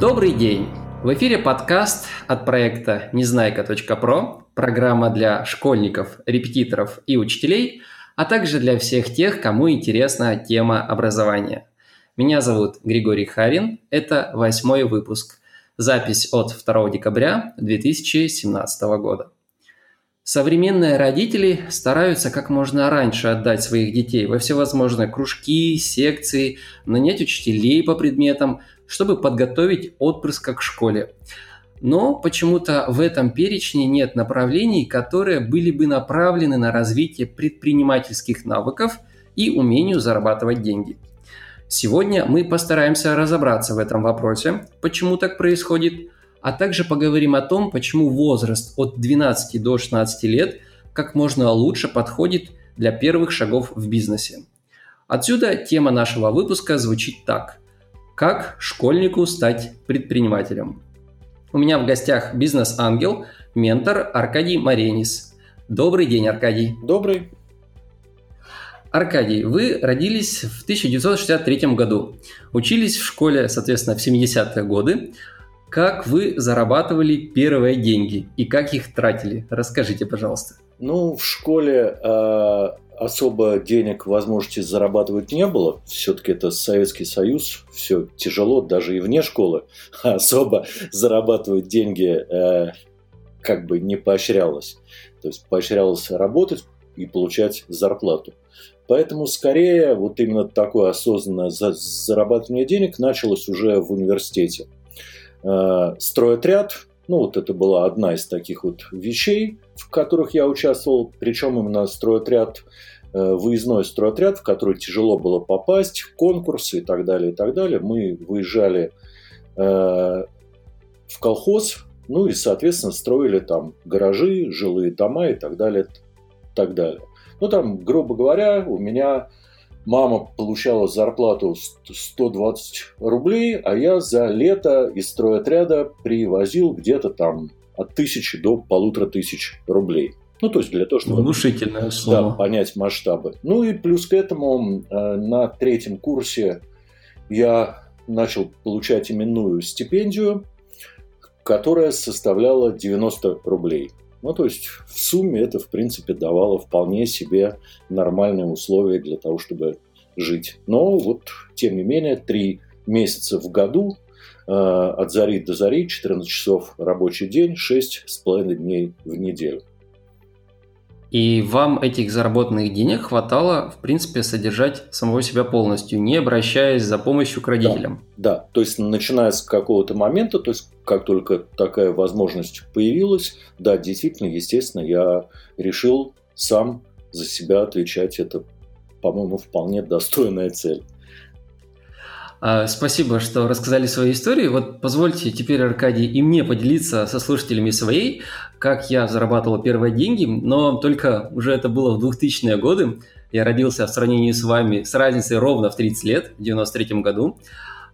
Добрый день! В эфире подкаст от проекта Незнайка.про, программа для школьников, репетиторов и учителей, а также для всех тех, кому интересна тема образования. Меня зовут Григорий Харин, это восьмой выпуск, запись от 2 декабря 2017 года. Современные родители стараются как можно раньше отдать своих детей во всевозможные кружки, секции, нанять учителей по предметам, чтобы подготовить отпрыска к школе. Но почему-то в этом перечне нет направлений, которые были бы направлены на развитие предпринимательских навыков и умению зарабатывать деньги. Сегодня мы постараемся разобраться в этом вопросе, почему так происходит, а также поговорим о том, почему возраст от 12 до 16 лет как можно лучше подходит для первых шагов в бизнесе. Отсюда тема нашего выпуска звучит так. Как школьнику стать предпринимателем? У меня в гостях бизнес-ангел, ментор Аркадий Маренис. Добрый день, Аркадий. Добрый. Аркадий, вы родились в 1963 году, учились в школе, соответственно, в 70-е годы. Как вы зарабатывали первые деньги и как их тратили? Расскажите, пожалуйста. Ну, в школе э, особо денег возможности зарабатывать не было. Все-таки это Советский Союз, все тяжело, даже и вне школы. Особо зарабатывать деньги э, как бы не поощрялось. То есть поощрялось работать и получать зарплату. Поэтому скорее вот именно такое осознанное зарабатывание денег началось уже в университете. Э, стройотряд, ну вот это была одна из таких вот вещей, в которых я участвовал, причем именно стройотряд Э, выездной стройотряд, в который тяжело было попасть, конкурсы и так далее, и так далее. Мы выезжали э, в колхоз, ну и, соответственно, строили там гаражи, жилые дома и так далее, так далее. Ну, там, грубо говоря, у меня мама получала зарплату 120 рублей, а я за лето из стройотряда привозил где-то там от тысячи до полутора тысяч рублей. Ну, то есть для того, чтобы Внушительное слово. Да, понять масштабы. Ну и плюс к этому э, на третьем курсе я начал получать именную стипендию, которая составляла 90 рублей. Ну, то есть в сумме это, в принципе, давало вполне себе нормальные условия для того, чтобы жить. Но вот, тем не менее, три месяца в году э, от зари до зари, 14 часов рабочий день, 6,5 дней в неделю. И вам этих заработанных денег хватало, в принципе, содержать самого себя полностью, не обращаясь за помощью к родителям. Да, да. то есть начиная с какого-то момента, то есть как только такая возможность появилась, да, действительно, естественно, я решил сам за себя отвечать. Это, по-моему, вполне достойная цель. А, спасибо, что рассказали свои истории. Вот позвольте теперь, Аркадий, и мне поделиться со слушателями своей, как я зарабатывал первые деньги, но только уже это было в 2000-е годы. Я родился в сравнении с вами с разницей ровно в 30 лет, в 93 году.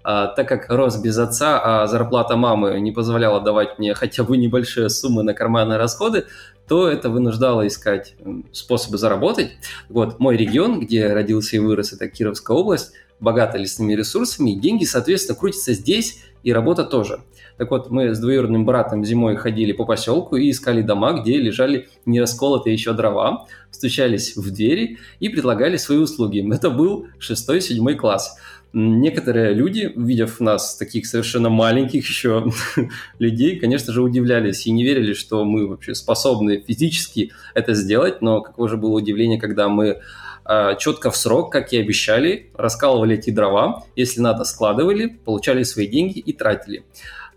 А, так как рос без отца, а зарплата мамы не позволяла давать мне хотя бы небольшие суммы на карманные расходы, то это вынуждало искать способы заработать. Вот мой регион, где родился и вырос, это Кировская область, богата лесными ресурсами, и деньги, соответственно, крутятся здесь, и работа тоже. Так вот, мы с двоюродным братом зимой ходили по поселку и искали дома, где лежали не расколотые еще дрова, стучались в двери и предлагали свои услуги. Это был 6-7 класс. Некоторые люди, увидев нас, таких совершенно маленьких еще людей, конечно же, удивлялись и не верили, что мы вообще способны физически это сделать, но какое же было удивление, когда мы а, четко в срок, как и обещали, раскалывали эти дрова, если надо, складывали, получали свои деньги и тратили.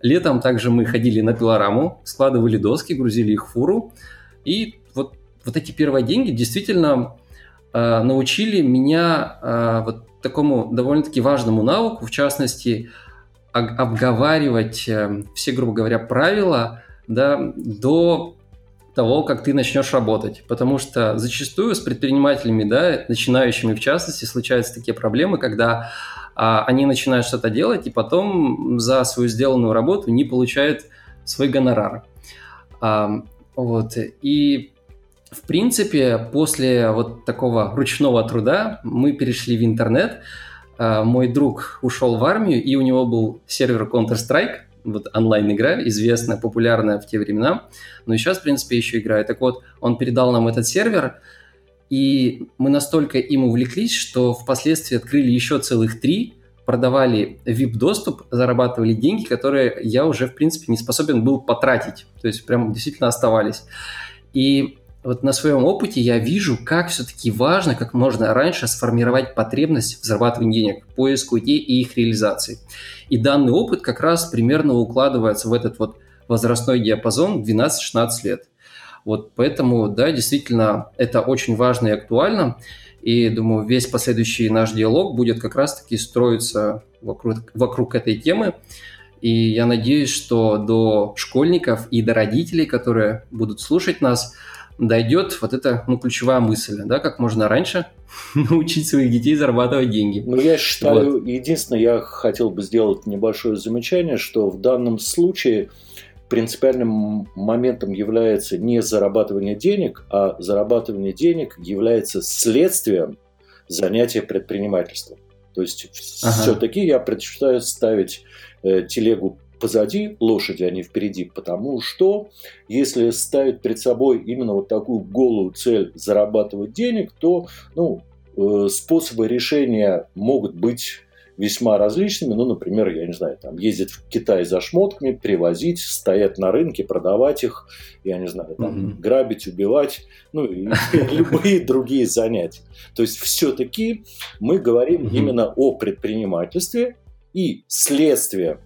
Летом также мы ходили на пилораму, складывали доски, грузили их в фуру, и вот, вот эти первые деньги действительно э, научили меня э, вот такому довольно-таки важному навыку, в частности, обговаривать э, все, грубо говоря, правила да, до того, как ты начнешь работать. Потому что зачастую с предпринимателями, да, начинающими в частности, случаются такие проблемы, когда а, они начинают что-то делать и потом за свою сделанную работу не получают свой гонорар. А, вот. И в принципе, после вот такого ручного труда мы перешли в интернет, э, мой друг ушел в армию, и у него был сервер Counter-Strike, вот онлайн-игра, известная, популярная в те времена, но сейчас, в принципе, еще играет. Так вот, он передал нам этот сервер, и мы настолько им увлеклись, что впоследствии открыли еще целых три, продавали VIP-доступ, зарабатывали деньги, которые я уже, в принципе, не способен был потратить. То есть прям действительно оставались. И вот на своем опыте я вижу, как все-таки важно, как можно раньше сформировать потребность в зарабатывании денег, поиску идей и их реализации. И данный опыт как раз примерно укладывается в этот вот возрастной диапазон 12-16 лет. Вот поэтому, да, действительно, это очень важно и актуально. И думаю, весь последующий наш диалог будет как раз-таки строиться вокруг, вокруг этой темы. И я надеюсь, что до школьников и до родителей, которые будут слушать нас, дойдет вот эта ну, ключевая мысль, да, как можно раньше научить своих детей зарабатывать деньги. Ну, я считаю, вот. единственное, я хотел бы сделать небольшое замечание, что в данном случае принципиальным моментом является не зарабатывание денег, а зарабатывание денег является следствием занятия предпринимательством. То есть ага. все-таки я предпочитаю ставить э, телегу позади лошади, а не впереди, потому что если ставить перед собой именно вот такую голую цель зарабатывать денег, то ну, э, способы решения могут быть весьма различными. Ну, например, я не знаю, там ездить в Китай за шмотками, привозить, стоять на рынке, продавать их, я не знаю, там mm-hmm. грабить, убивать, ну и любые другие занятия. То есть все-таки мы говорим именно о предпринимательстве и следствие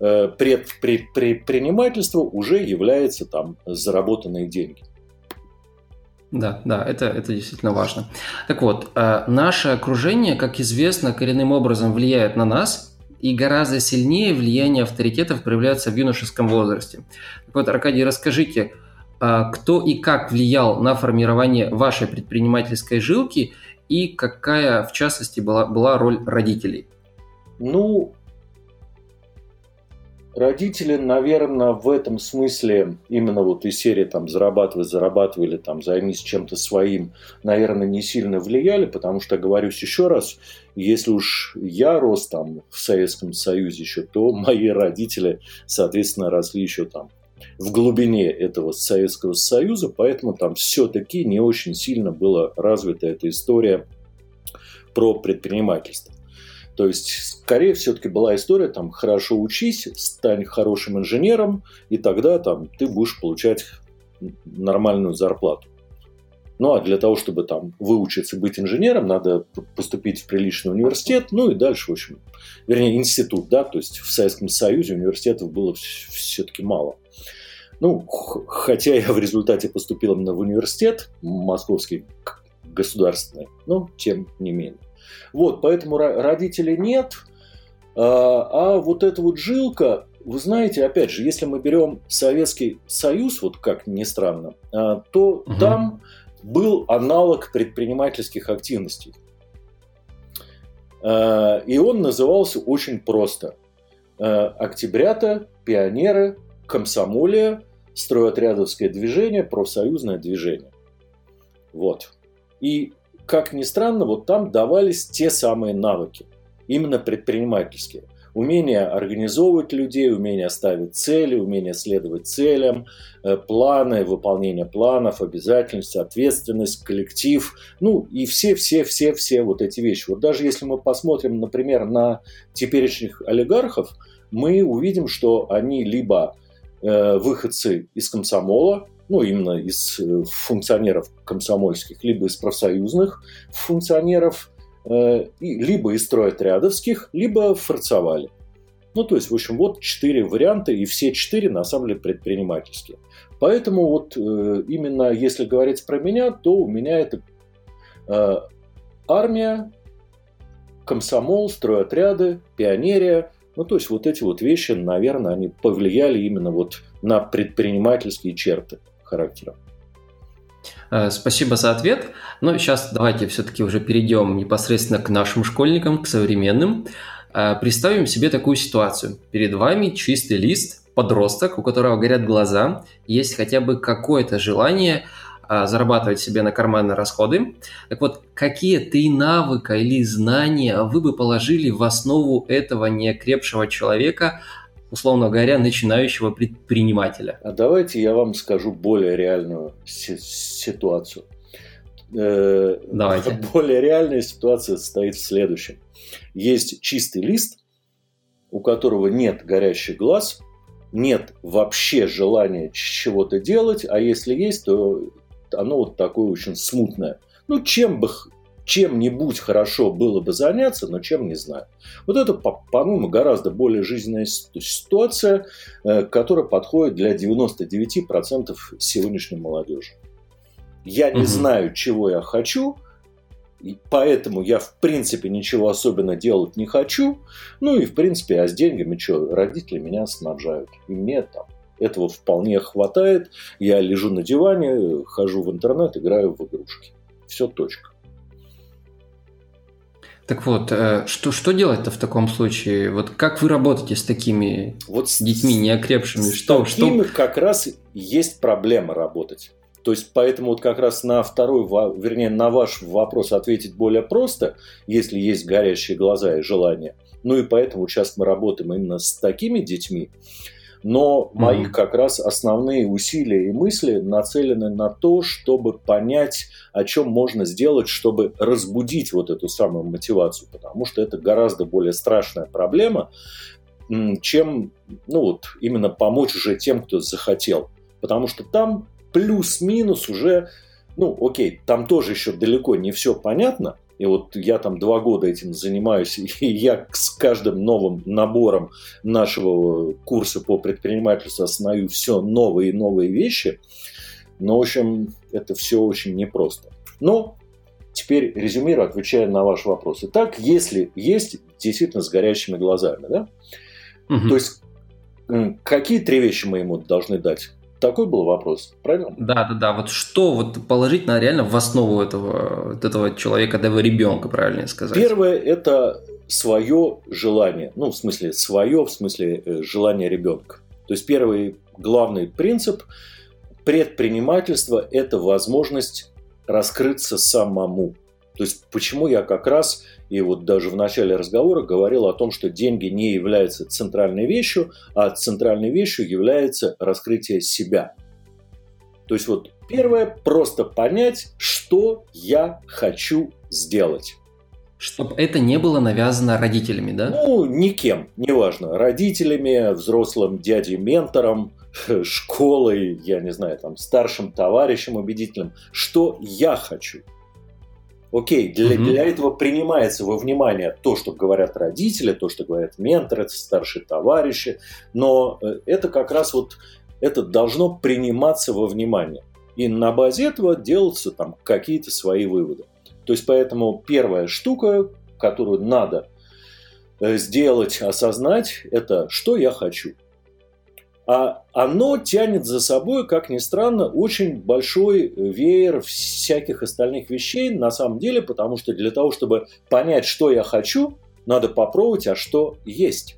э, предпринимательства уже является там заработанные деньги. Да, да, это, это действительно важно. Так вот, э, наше окружение, как известно, коренным образом влияет на нас, и гораздо сильнее влияние авторитетов проявляется в юношеском возрасте. Так вот, Аркадий, расскажите, э, кто и как влиял на формирование вашей предпринимательской жилки, и какая, в частности, была, была роль родителей? Ну, Родители, наверное, в этом смысле именно вот из серии там зарабатывай, зарабатывай или там займись чем-то своим, наверное, не сильно влияли, потому что, говорюсь еще раз, если уж я рос там в Советском Союзе еще, то мои родители, соответственно, росли еще там в глубине этого Советского Союза, поэтому там все-таки не очень сильно была развита эта история про предпринимательство. То есть, скорее все-таки была история, там, хорошо учись, стань хорошим инженером, и тогда там ты будешь получать нормальную зарплату. Ну, а для того, чтобы там выучиться быть инженером, надо поступить в приличный университет, ну и дальше, в общем, вернее, институт, да, то есть в Советском Союзе университетов было все-таки мало. Ну, хотя я в результате поступил именно в университет, московский государственный, но тем не менее. Вот, поэтому родителей нет. А, а вот эта вот жилка, вы знаете, опять же, если мы берем Советский Союз, вот как ни странно, а, то угу. там был аналог предпринимательских активностей. А, и он назывался очень просто. Октябрята, пионеры, комсомолия, стройотрядовское движение, профсоюзное движение. Вот. И как ни странно, вот там давались те самые навыки, именно предпринимательские. Умение организовывать людей, умение ставить цели, умение следовать целям, э, планы, выполнение планов, обязательность, ответственность, коллектив, ну и все-все-все-все вот эти вещи. Вот даже если мы посмотрим, например, на теперешних олигархов, мы увидим, что они либо э, выходцы из комсомола, ну, именно из э, функционеров комсомольских, либо из профсоюзных функционеров, э, либо из стройотрядовских, либо форцовали. Ну, то есть, в общем, вот четыре варианта, и все четыре, на самом деле, предпринимательские. Поэтому вот э, именно если говорить про меня, то у меня это армия, комсомол, стройотряды, пионерия. Ну, то есть вот эти вот вещи, наверное, они повлияли именно вот на предпринимательские черты характера. Э, спасибо за ответ. Но сейчас давайте все-таки уже перейдем непосредственно к нашим школьникам, к современным. Э, представим себе такую ситуацию. Перед вами чистый лист, подросток, у которого горят глаза, есть хотя бы какое-то желание а, зарабатывать себе на карманные расходы. Так вот, какие три навыка или знания вы бы положили в основу этого неокрепшего человека, условно говоря, начинающего предпринимателя? А давайте я вам скажу более реальную ситуацию. Э, давайте. Более реальная ситуация состоит в следующем. Есть чистый лист, у которого нет горящих глаз, нет вообще желания чего-то делать, а если есть, то оно вот такое очень смутное. Ну, чем бы чем-нибудь хорошо было бы заняться, но чем не знаю. Вот это, по-моему, гораздо более жизненная ситуация, э, которая подходит для 99% сегодняшней молодежи. Я не угу. знаю, чего я хочу, и поэтому я, в принципе, ничего особенно делать не хочу. Ну и, в принципе, а с деньгами что, родители меня снабжают. И мне там этого вполне хватает. Я лежу на диване, хожу в интернет, играю в игрушки. Все, точка. Так вот, э, что, что делать-то в таком случае? Вот как вы работаете с такими вот с, детьми неокрепшими? С что, такими что... как раз есть проблема работать. То есть, поэтому вот как раз на второй, вернее, на ваш вопрос ответить более просто, если есть горящие глаза и желание. Ну и поэтому сейчас мы работаем именно с такими детьми. Но мои mm-hmm. как раз основные усилия и мысли нацелены на то, чтобы понять, о чем можно сделать, чтобы разбудить вот эту самую мотивацию, потому что это гораздо более страшная проблема, чем ну вот, именно помочь уже тем, кто захотел. Потому что там плюс-минус уже, ну, окей, там тоже еще далеко не все понятно. И вот я там два года этим занимаюсь, и я с каждым новым набором нашего курса по предпринимательству осознаю все новые и новые вещи. Но, в общем, это все очень непросто. Но теперь резюмирую, отвечая на ваш вопрос. Итак, если есть действительно с горящими глазами, да? Угу. То есть какие три вещи мы ему должны дать? Такой был вопрос, правильно? Да, да, да. Вот что вот положить на реально в основу этого, вот этого человека, этого ребенка, правильно сказать? Первое – это свое желание. Ну, в смысле, свое, в смысле, э, желание ребенка. То есть, первый главный принцип предпринимательства – это возможность раскрыться самому. То есть, почему я как раз и вот даже в начале разговора говорил о том, что деньги не являются центральной вещью, а центральной вещью является раскрытие себя. То есть вот первое, просто понять, что я хочу сделать. Чтобы это не было навязано родителями, да? Ну, никем, неважно. Родителями, взрослым дядей-ментором, школой, я не знаю, там, старшим товарищем убедительным. Что я хочу – Окей, для, угу. для этого принимается во внимание то, что говорят родители, то, что говорят менторы, старшие товарищи, но э, это как раз вот это должно приниматься во внимание. И на базе этого делаются там какие-то свои выводы. То есть поэтому первая штука, которую надо э, сделать, осознать, это что я хочу а оно тянет за собой, как ни странно, очень большой веер всяких остальных вещей на самом деле, потому что для того, чтобы понять, что я хочу, надо попробовать, а что есть.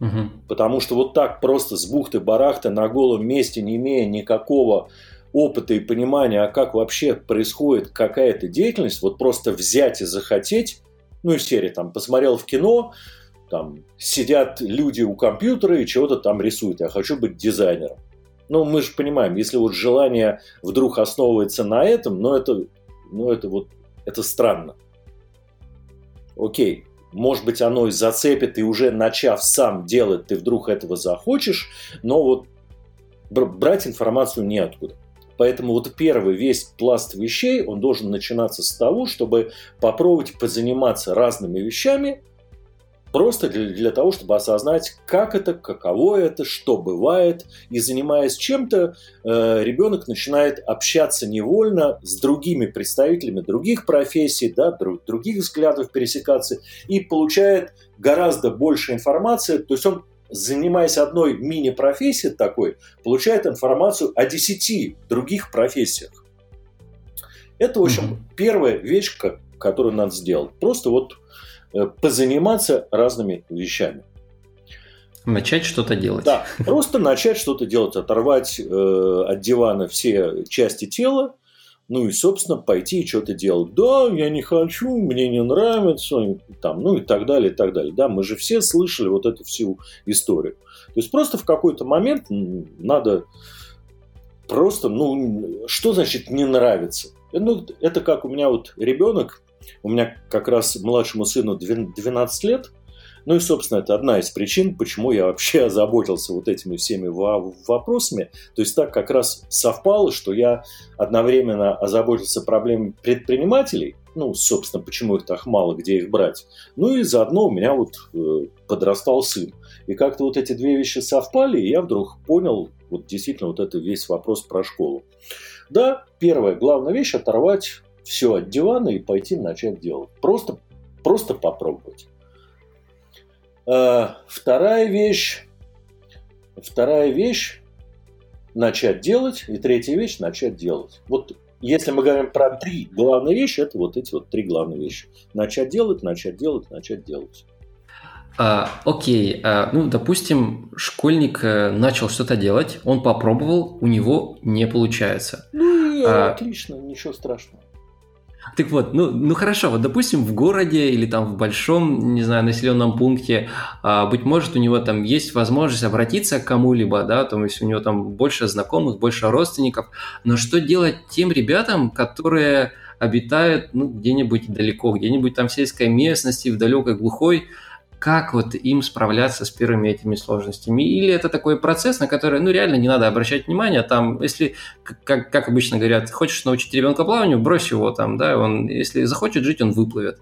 Угу. Потому что вот так просто с бухты-барахта на голом месте, не имея никакого опыта и понимания, а как вообще происходит какая-то деятельность, вот просто взять и захотеть, ну и серии там посмотрел в кино, там сидят люди у компьютера и чего-то там рисуют. Я хочу быть дизайнером. Ну, мы же понимаем, если вот желание вдруг основывается на этом, но это, ну, это вот, это странно. Окей, может быть, оно и зацепит, и уже начав сам делать, ты вдруг этого захочешь, но вот брать информацию неоткуда. Поэтому вот первый весь пласт вещей, он должен начинаться с того, чтобы попробовать позаниматься разными вещами, Просто для, для того, чтобы осознать, как это, каково это, что бывает. И занимаясь чем-то, э, ребенок начинает общаться невольно с другими представителями других профессий, да, друг, других взглядов пересекаться, и получает гораздо больше информации. То есть он, занимаясь одной мини-профессией такой, получает информацию о десяти других профессиях. Это, в общем, первая вещь, которую надо сделать. Просто вот позаниматься разными вещами. Начать что-то делать. Да, просто начать что-то делать, оторвать э, от дивана все части тела, ну и, собственно, пойти и что-то делать. Да, я не хочу, мне не нравится, там, ну и так далее, и так далее. Да, мы же все слышали вот эту всю историю. То есть просто в какой-то момент надо просто, ну, что значит не нравится? Ну, это как у меня вот ребенок, у меня как раз младшему сыну 12 лет, ну и, собственно, это одна из причин, почему я вообще озаботился вот этими всеми вопросами. То есть так как раз совпало, что я одновременно озаботился проблемами предпринимателей, ну, собственно, почему их так мало, где их брать. Ну и заодно у меня вот э, подрастал сын. И как-то вот эти две вещи совпали, и я вдруг понял, вот действительно, вот это весь вопрос про школу. Да, первая главная вещь – оторвать все от дивана и пойти начать делать. Просто, просто попробовать. А, вторая вещь, вторая вещь – начать делать, и третья вещь – начать делать. Вот если мы говорим про три главные вещи, это вот эти вот три главные вещи. Начать делать, начать делать, начать делать. А, окей, а, ну, допустим, школьник э, начал что-то делать, он попробовал, у него не получается. Ну, а, отлично, ничего страшного. Так вот, ну, ну хорошо, вот допустим в городе или там в большом, не знаю, населенном пункте, а, быть может у него там есть возможность обратиться к кому-либо, да, то есть у него там больше знакомых, больше родственников, но что делать тем ребятам, которые обитают ну, где-нибудь далеко, где-нибудь там в сельской местности, в далекой глухой, как вот им справляться с первыми этими сложностями? Или это такой процесс, на который, ну, реально не надо обращать внимание, там, если, как, как обычно говорят, хочешь научить ребенка плаванию, брось его там, да, он, если захочет жить, он выплывет.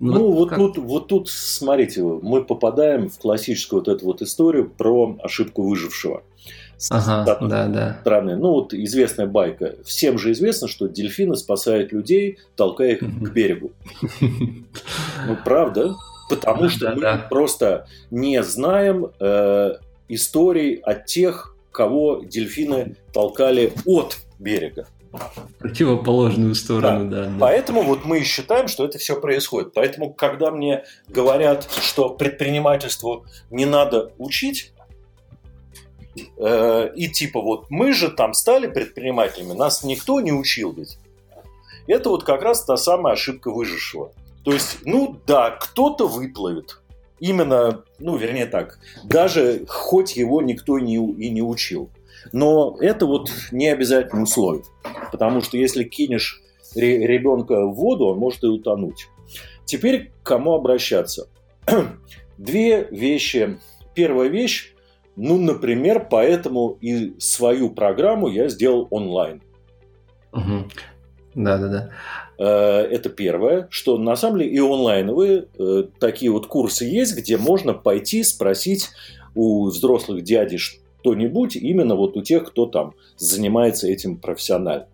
Ну, ну вот, как... тут, вот тут, смотрите, мы попадаем в классическую вот эту вот историю про ошибку выжившего. Ага, да, да. Странная. Ну, вот известная байка. Всем же известно, что дельфины спасают людей, толкая их к берегу. Ну, правда? Потому что да, мы да. просто не знаем э, историй от тех, кого дельфины толкали от берега. Противоположную сторону, да. да, да. Поэтому вот мы и считаем, что это все происходит. Поэтому, когда мне говорят, что предпринимательству не надо учить, э, и типа вот мы же там стали предпринимателями, нас никто не учил ведь. Это вот как раз та самая ошибка выжившего. То есть, ну да, кто-то выплывет. Именно, ну, вернее так, даже хоть его никто не, и не учил. Но это вот не обязательно условие. Потому что если кинешь ребенка в воду, он может и утонуть. Теперь к кому обращаться? Две вещи. Первая вещь, ну, например, поэтому и свою программу я сделал онлайн. Да, да, да. Э, это первое, что на самом деле и онлайновые э, такие вот курсы есть, где можно пойти спросить у взрослых дядей что-нибудь, именно вот у тех, кто там занимается этим профессионально.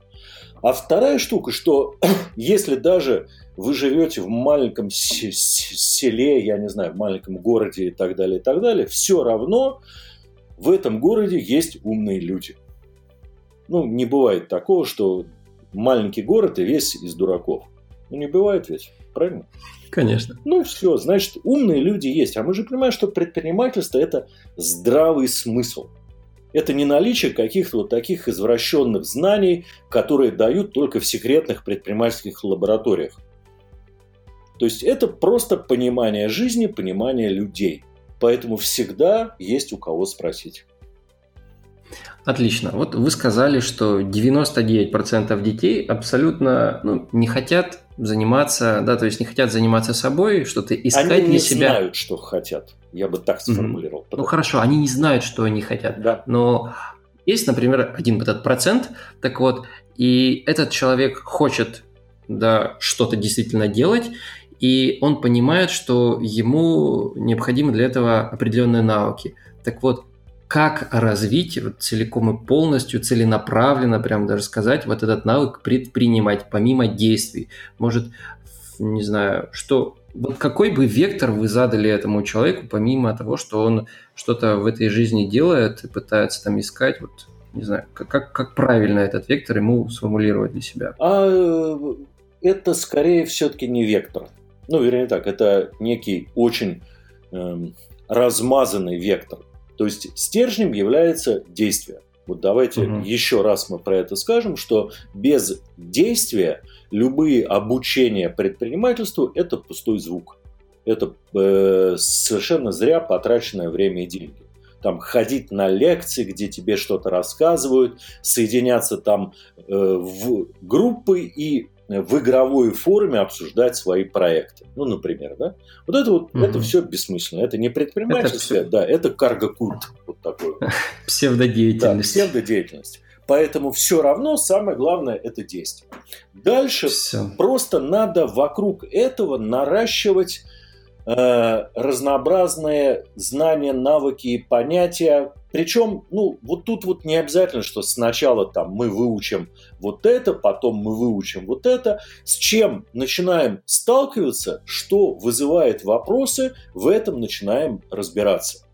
А вторая штука, что если даже вы живете в маленьком селе, я не знаю, в маленьком городе и так далее, и так далее, все равно в этом городе есть умные люди. Ну, не бывает такого, что маленький город и весь из дураков. Ну, не бывает ведь, правильно? Конечно. Ну, все, значит, умные люди есть. А мы же понимаем, что предпринимательство – это здравый смысл. Это не наличие каких-то вот таких извращенных знаний, которые дают только в секретных предпринимательских лабораториях. То есть это просто понимание жизни, понимание людей. Поэтому всегда есть у кого спросить. Отлично. Вот вы сказали, что 99% детей абсолютно ну, не хотят заниматься, да, то есть не хотят заниматься собой, что-то искать они для себя. Они не знают, что хотят. Я бы так сформулировал. Mm-hmm. Ну хорошо, они не знают, что они хотят. Да. Но есть, например, один этот процент, так вот, и этот человек хочет да, что-то действительно делать, и он понимает, что ему необходимы для этого определенные навыки. Так вот, как развить вот целиком и полностью, целенаправленно, прям даже сказать, вот этот навык предпринимать, помимо действий. Может, не знаю, что вот какой бы вектор вы задали этому человеку, помимо того, что он что-то в этой жизни делает и пытается там искать, вот, не знаю, как, как правильно этот вектор ему сформулировать для себя? А это скорее все-таки не вектор. Ну, вернее так, это некий очень эм, размазанный вектор. То есть стержнем является действие. Вот давайте угу. еще раз мы про это скажем, что без действия любые обучения предпринимательству – это пустой звук. Это э, совершенно зря потраченное время и деньги там ходить на лекции, где тебе что-то рассказывают, соединяться там э, в группы и в игровой форме обсуждать свои проекты. Ну, например, да? Вот это вот, mm-hmm. это все бессмысленно. Это не предпринимательство, это да, это карго-культ. Вот такой. Псевдодеятельность. Да, псевдодеятельность. Поэтому все равно самое главное это действие. Дальше все. просто надо вокруг этого наращивать разнообразные знания, навыки и понятия. Причем, ну, вот тут вот не обязательно, что сначала там мы выучим вот это, потом мы выучим вот это. С чем начинаем сталкиваться, что вызывает вопросы, в этом начинаем разбираться.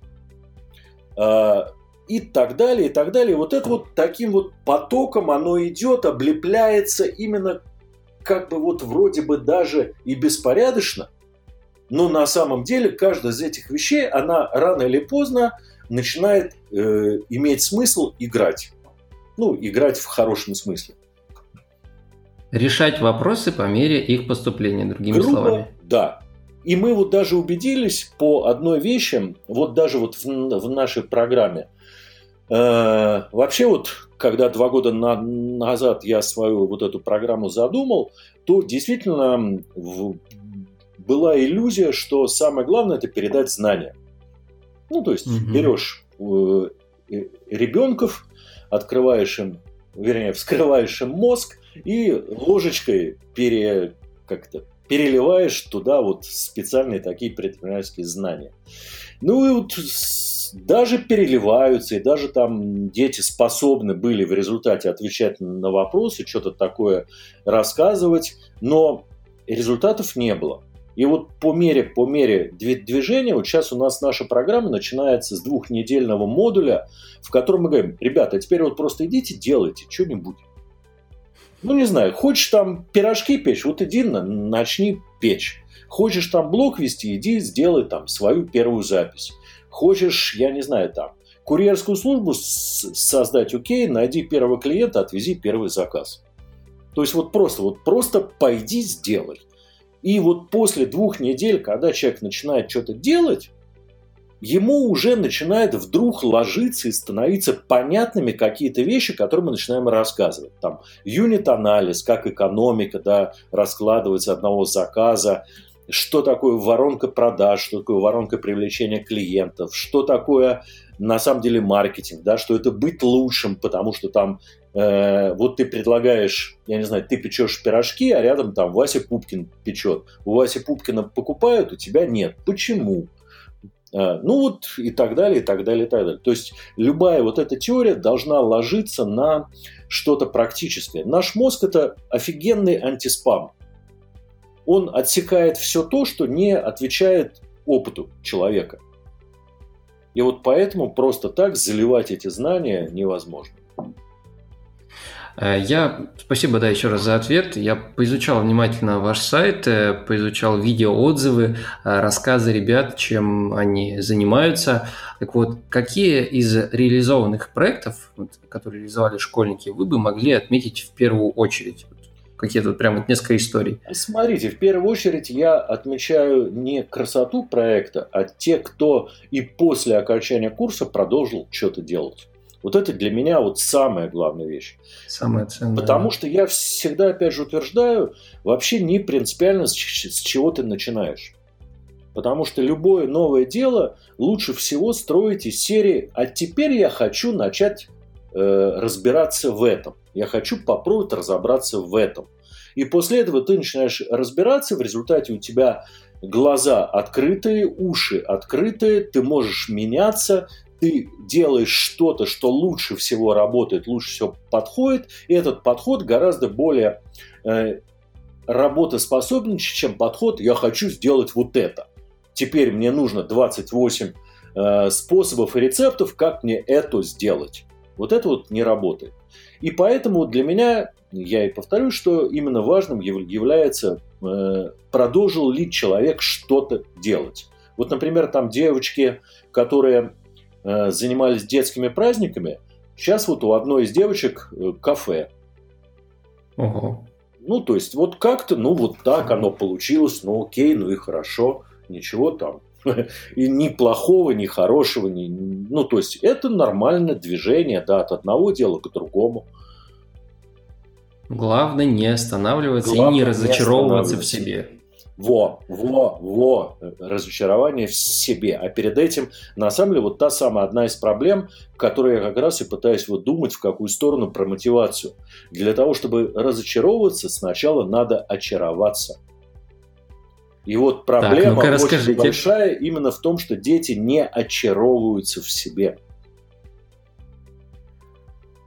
Э, и так далее, и так далее. Вот это вот таким вот потоком оно идет, облепляется именно как бы вот вроде бы даже и беспорядочно, но на самом деле каждая из этих вещей, она рано или поздно начинает э, иметь смысл играть. Ну, играть в хорошем смысле. Решать вопросы по мере их поступления, другими Грубо, словами. Да. И мы вот даже убедились по одной вещи, вот даже вот в, в нашей программе. Э, вообще вот, когда два года на, назад я свою вот эту программу задумал, то действительно в, была иллюзия, что самое главное это передать знания. Ну, то есть угу. берешь э, э, ребенков, открываешь им, вернее, вскрываешь им мозг и ложечкой пере, как-то переливаешь туда вот специальные такие предпринимательские знания. Ну и вот даже переливаются, и даже там дети способны были в результате отвечать на вопросы, что-то такое рассказывать, но результатов не было. И вот по мере, по мере движения, вот сейчас у нас наша программа начинается с двухнедельного модуля, в котором мы говорим, ребята, теперь вот просто идите, делайте что-нибудь. Ну, не знаю, хочешь там пирожки печь, вот иди, начни печь. Хочешь там блог вести, иди, сделай там свою первую запись. Хочешь, я не знаю, там, курьерскую службу создать, окей, найди первого клиента, отвези первый заказ. То есть вот просто, вот просто пойди сделай. И вот после двух недель, когда человек начинает что-то делать, ему уже начинает вдруг ложиться и становиться понятными какие-то вещи, которые мы начинаем рассказывать. Там юнит-анализ, как экономика да, раскладывается одного заказа, что такое воронка продаж, что такое воронка привлечения клиентов, что такое на самом деле маркетинг, да, что это быть лучшим, потому что там э, вот ты предлагаешь, я не знаю, ты печешь пирожки, а рядом там Вася Пупкин печет. У Васи Пупкина покупают, у тебя нет. Почему? Э, ну вот и так далее, и так далее, и так далее. То есть любая вот эта теория должна ложиться на что-то практическое. Наш мозг это офигенный антиспам. Он отсекает все то, что не отвечает опыту человека. И вот поэтому просто так заливать эти знания невозможно. Э, я, спасибо, да, еще раз за ответ. Я поизучал внимательно ваш сайт, э, поизучал видеоотзывы, э, рассказы ребят, чем они занимаются. Так вот, какие из реализованных проектов, которые реализовали школьники, вы бы могли отметить в первую очередь? Какие-то прям вот несколько историй. Смотрите, в первую очередь я отмечаю не красоту проекта, а те, кто и после окончания курса продолжил что-то делать. Вот это для меня вот самая главная вещь. Самое ценное. Потому что я всегда, опять же, утверждаю, вообще не принципиально, с чего ты начинаешь. Потому что любое новое дело лучше всего строить из серии «А теперь я хочу начать э, разбираться в этом. Я хочу попробовать разобраться в этом». И после этого ты начинаешь разбираться, в результате у тебя глаза открытые, уши открытые, ты можешь меняться, ты делаешь что-то, что лучше всего работает, лучше всего подходит, и этот подход гораздо более э, работоспособнее, чем подход «я хочу сделать вот это». Теперь мне нужно 28 э, способов и рецептов, как мне это сделать. Вот это вот не работает. И поэтому для меня, я и повторю, что именно важным является, э, продолжил ли человек что-то делать. Вот, например, там девочки, которые занимались детскими праздниками, сейчас вот у одной из девочек э, кафе. Ого. Ну, то есть, вот как-то, ну, вот так оно получилось, ну, окей, ну и хорошо, ничего там. И ни плохого, ни хорошего, ни... ну, то есть, это нормальное движение, да, от одного дела к другому. Главное не останавливаться Главное и не разочаровываться в себе. Во, во, во, разочарование в себе. А перед этим, на самом деле, вот та самая одна из проблем, которую я как раз и пытаюсь вот думать, в какую сторону про мотивацию. Для того, чтобы разочаровываться, сначала надо очароваться. И вот проблема так, ну очень большая именно в том, что дети не очаровываются в себе.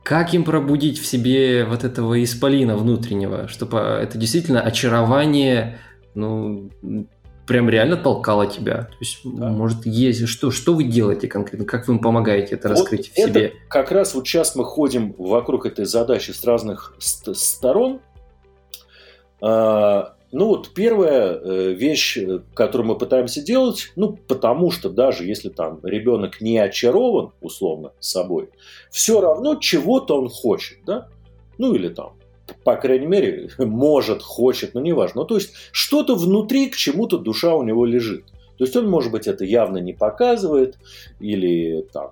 Как им пробудить в себе вот этого исполина внутреннего, чтобы это действительно очарование ну, прям реально толкало тебя. То есть, да. может, есть что, что вы делаете конкретно, как вы им помогаете это вот раскрыть в это себе? Как раз вот сейчас мы ходим вокруг этой задачи с разных ст- сторон. А, ну вот первая э, вещь, которую мы пытаемся делать, ну потому что даже если там ребенок не очарован условно собой, все равно чего-то он хочет, да? Ну или там по крайней мере, может, хочет, но неважно. Ну, то есть что-то внутри, к чему-то душа у него лежит. То есть он, может быть, это явно не показывает или там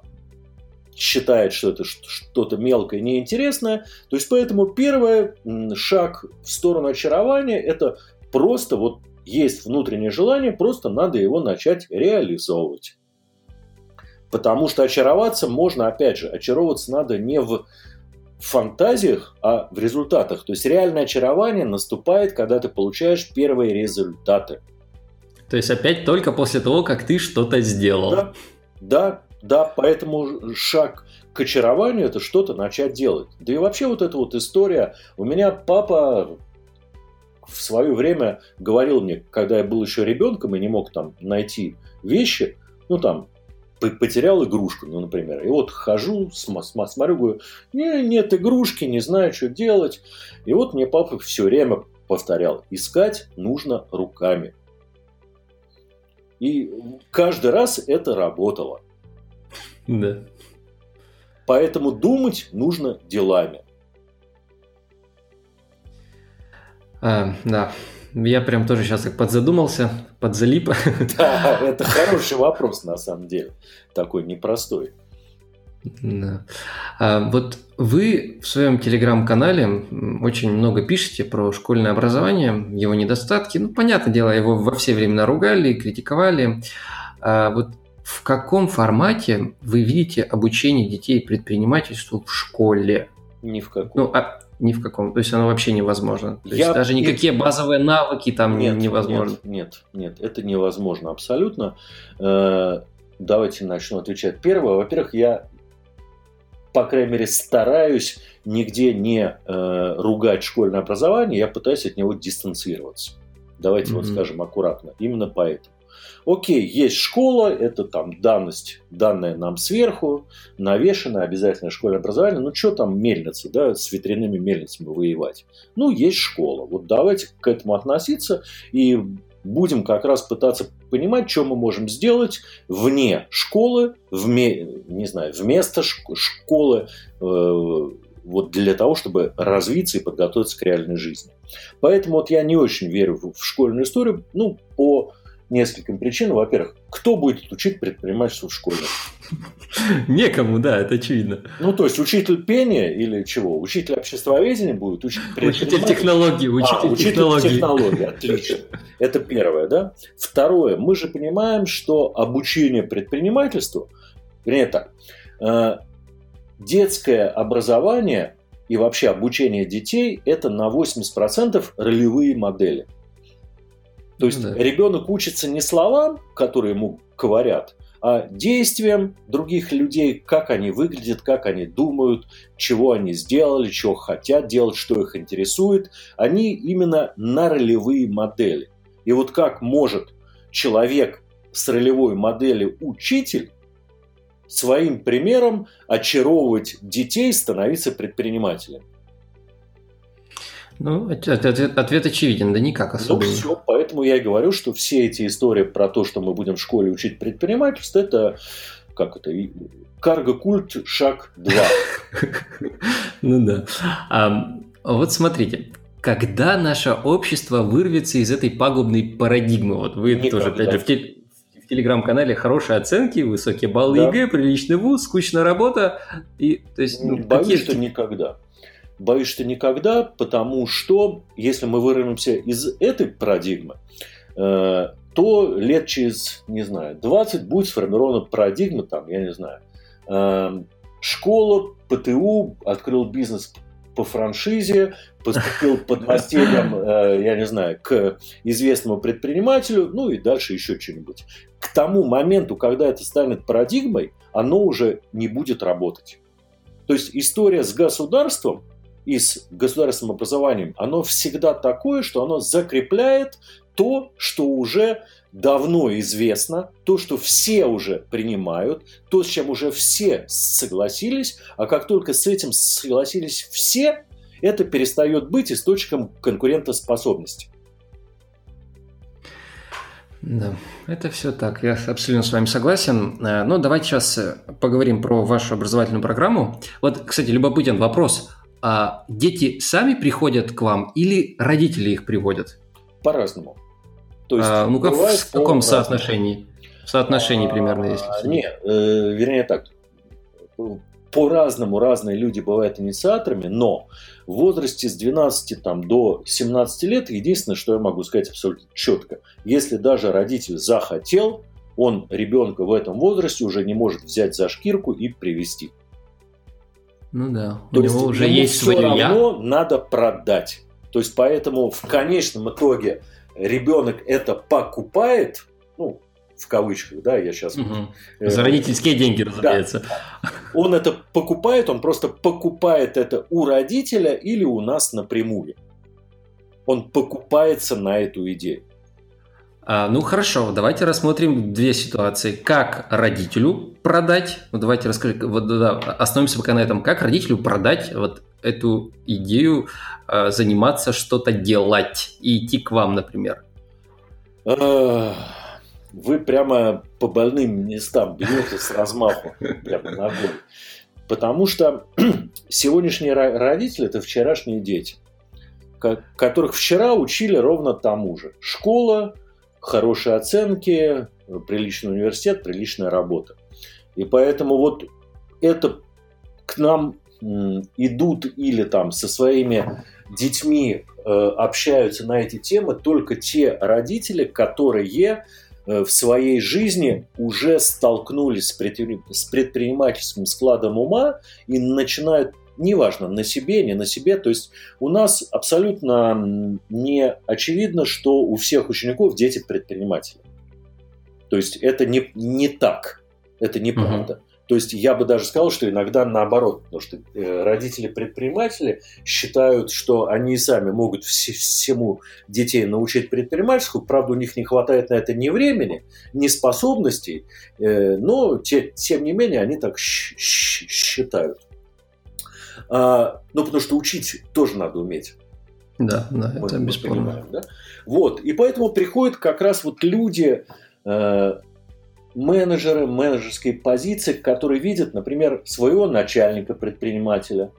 считает, что это что-то мелкое, неинтересное. То есть поэтому первый шаг в сторону очарования – это просто вот есть внутреннее желание, просто надо его начать реализовывать. Потому что очароваться можно, опять же, очаровываться надо не в фантазиях, а в результатах. То есть реальное очарование наступает, когда ты получаешь первые результаты. То есть опять только после того, как ты что-то сделал. Да, да, да, поэтому шаг к очарованию это что-то начать делать. Да и вообще вот эта вот история. У меня папа в свое время говорил мне, когда я был еще ребенком и не мог там найти вещи, ну там потерял игрушку, ну, например. И вот хожу, смотрю, говорю, не, нет игрушки, не знаю, что делать. И вот мне папа все время повторял, искать нужно руками. И каждый раз это работало. Да. Поэтому думать нужно делами. А, да, я прям тоже сейчас так подзадумался, подзалип. Да, это хороший вопрос на самом деле. Такой непростой. Да. А вот вы в своем телеграм-канале очень много пишете про школьное образование, его недостатки. Ну, понятное дело, его во все времена ругали, критиковали. А вот в каком формате вы видите обучение детей предпринимательству в школе? Ни в каком. Ну, а ни в каком. То есть оно вообще невозможно. То есть даже никакие нет, базовые навыки там нет, невозможно. Нет, нет, нет, это невозможно абсолютно. Э, давайте начну отвечать. Первое, во-первых, я, по крайней мере, стараюсь нигде не э, ругать школьное образование, я пытаюсь от него дистанцироваться. Давайте mm-hmm. вот скажем аккуратно. Именно поэтому. Окей, есть школа, это там данность, данная нам сверху, навешенное обязательное школьное образование. Ну, что там мельницы, да, с ветряными мельницами воевать? Ну, есть школа. Вот давайте к этому относиться и будем как раз пытаться понимать, что мы можем сделать вне школы, вме, не знаю, вместо школы, э, вот для того, чтобы развиться и подготовиться к реальной жизни. Поэтому вот я не очень верю в школьную историю, ну, по нескольким причинам. Во-первых, кто будет учить предпринимательство в школе? Некому, да, это очевидно. Ну, то есть, учитель пения или чего? Учитель обществоведения будет учить Учитель технологии, учитель, а, учитель технологии. технологии. Отлично. Это первое, да? Второе, мы же понимаем, что обучение предпринимательству, вернее так, э, детское образование и вообще обучение детей – это на 80% ролевые модели – то есть да. ребенок учится не словам, которые ему говорят, а действиям других людей, как они выглядят, как они думают, чего они сделали, чего хотят делать, что их интересует. Они именно на ролевые модели. И вот как может человек с ролевой моделью учитель своим примером очаровывать детей, становиться предпринимателем? Ну, ответ, ответ очевиден, да никак ну, особо. Ну, все, поэтому я и говорю, что все эти истории про то, что мы будем в школе учить предпринимательство, это как это, карго-культ шаг 2. Ну да. Вот смотрите, когда наше общество вырвется из этой пагубной парадигмы? Вот вы тоже, опять же, в, в телеграм-канале хорошие оценки, высокие баллы да. ЕГЭ, приличный вуз, скучная работа. И, то есть, ну, Боюсь, какие... что никогда. Боюсь, что никогда, потому что если мы вырвемся из этой парадигмы, э, то лет через, не знаю, 20 будет сформирована парадигма, там, я не знаю, э, школа, ПТУ, открыл бизнес по франшизе, поступил под настельем, э, я не знаю, к известному предпринимателю, ну и дальше еще что-нибудь. К тому моменту, когда это станет парадигмой, оно уже не будет работать. То есть история с государством и с государственным образованием, оно всегда такое, что оно закрепляет то, что уже давно известно, то, что все уже принимают, то, с чем уже все согласились, а как только с этим согласились все, это перестает быть источником конкурентоспособности. Да, это все так, я абсолютно с вами согласен. Э, но давайте сейчас э, поговорим про вашу образовательную программу. Вот, кстати, любопытен вопрос. А дети сами приходят к вам или родители их приводят? По-разному. То есть, а, ну как в каком соотношении? В соотношении а, примерно, если. Нет, э, вернее так. По-разному разные люди бывают инициаторами, но в возрасте с 12 там, до 17 лет единственное, что я могу сказать абсолютно четко. Если даже родитель захотел, он ребенка в этом возрасте уже не может взять за шкирку и привести. Ну да, у То него есть, уже есть свое равно я. надо продать. То есть поэтому в конечном итоге ребенок это покупает, ну, в кавычках, да, я сейчас... Угу. За родительские деньги, разумеется. Да. Он это покупает, он просто покупает это у родителя или у нас напрямую. Он покупается на эту идею. А, ну хорошо, давайте рассмотрим две ситуации. Как родителю продать? Вот давайте расскажи, вот, да, остановимся пока на этом. Как родителю продать вот эту идею э, заниматься, что-то делать и идти к вам, например? Вы прямо по больным местам бьете с размаху, прямо ногой. Потому что сегодняшние родители – это вчерашние дети, которых вчера учили ровно тому же. Школа, хорошие оценки, приличный университет, приличная работа. И поэтому вот это к нам идут или там со своими детьми э, общаются на эти темы только те родители, которые э, в своей жизни уже столкнулись с предпринимательским складом ума и начинают неважно, на себе, не на себе. То есть у нас абсолютно не очевидно, что у всех учеников дети предприниматели. То есть это не, не так, это неправда. Угу. То есть я бы даже сказал, что иногда наоборот, потому что э, родители-предприниматели считают, что они сами могут вс- всему детей научить предпринимательству, правда, у них не хватает на это ни времени, ни способностей, э, но те, тем не менее они так считают. А, ну, потому что учить тоже надо уметь. Да, да, мы, это бесспорно. Да? Вот, и поэтому приходят как раз вот люди, э, менеджеры, менеджерской позиции, которые видят, например, своего начальника предпринимателя,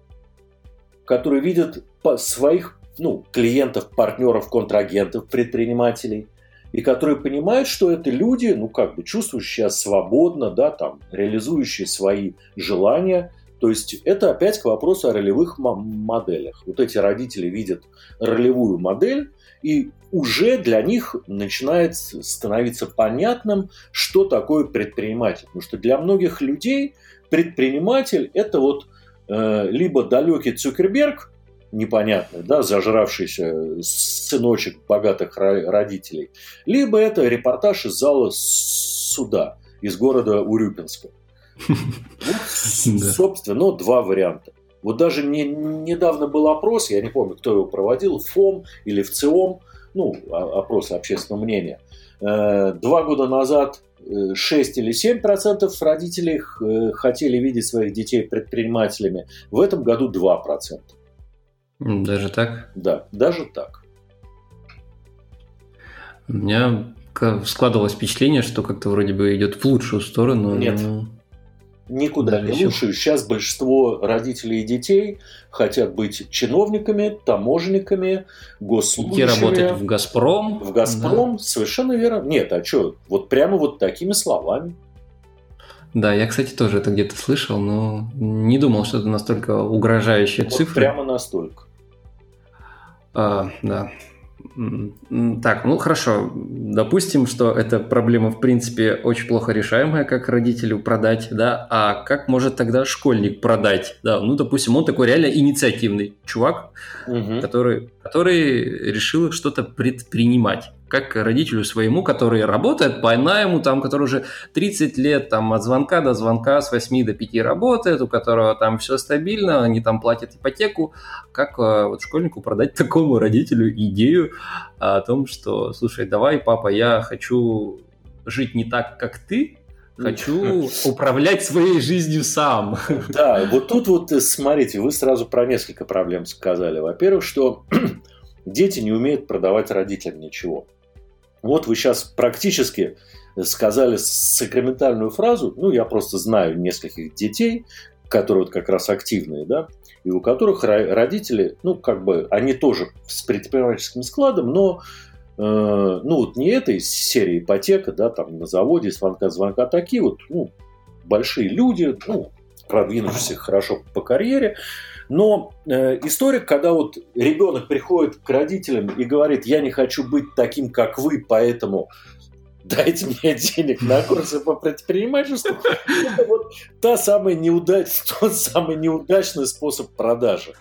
которые видят своих ну, клиентов, партнеров, контрагентов, предпринимателей, и которые понимают, что это люди, ну, как бы чувствующие себя свободно, да, там, реализующие свои желания. То есть это опять к вопросу о ролевых моделях. Вот эти родители видят ролевую модель, и уже для них начинает становиться понятным, что такое предприниматель. Потому что для многих людей предприниматель – это вот э, либо далекий Цукерберг, непонятный, да, зажравшийся сыночек богатых родителей, либо это репортаж из зала суда из города Урюпинска. Вот, собственно, ну, два варианта. Вот даже не, недавно был опрос, я не помню, кто его проводил, в ФОМ или в ЦИОМ, ну, опрос общественного мнения. Э, два года назад 6 э, или 7 процентов родителей э, хотели видеть своих детей предпринимателями. В этом году 2 процента. Даже так? Да, даже так. У меня складывалось впечатление, что как-то вроде бы идет в лучшую сторону. Нет. Но... Никуда да, не лучше. Сейчас большинство родителей и детей хотят быть чиновниками, таможенниками, госслужащими. Идти работать в «Газпром». В «Газпром», да. совершенно верно. Нет, а что, вот прямо вот такими словами. Да, я, кстати, тоже это где-то слышал, но не думал, что это настолько угрожающая вот цифра. Прямо настолько. А, да. Так, ну хорошо. Допустим, что эта проблема, в принципе, очень плохо решаемая, как родителю продать, да, а как может тогда школьник продать? Да, ну, допустим, он такой реально инициативный чувак, угу. который, который решил что-то предпринимать. Как родителю своему, который работает по найму, там, который уже 30 лет там, от звонка до звонка с 8 до 5 работает, у которого там все стабильно, они там платят ипотеку, как э, вот школьнику продать такому родителю идею о том, что, слушай, давай, папа, я хочу жить не так, как ты, Хочу управлять своей жизнью сам. Да, вот тут вот, э, смотрите, вы сразу про несколько проблем сказали. Во-первых, что дети не умеют продавать родителям ничего. Вот вы сейчас практически сказали сакраментальную фразу, ну, я просто знаю нескольких детей, которые вот как раз активные, да, и у которых родители, ну, как бы, они тоже с предпринимательским складом, но, ну, вот не этой серии ипотека, да, там на заводе звонка-звонка, такие вот, ну, большие люди, ну, продвинувшиеся хорошо по карьере, но э, история, когда вот ребенок приходит к родителям и говорит, я не хочу быть таким, как вы, поэтому дайте мне денег на курсы по предпринимательству, это вот та самая неудач, тот самый неудачный способ продажи.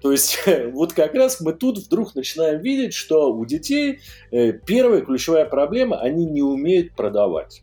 То есть вот как раз мы тут вдруг начинаем видеть, что у детей э, первая ключевая проблема, они не умеют продавать.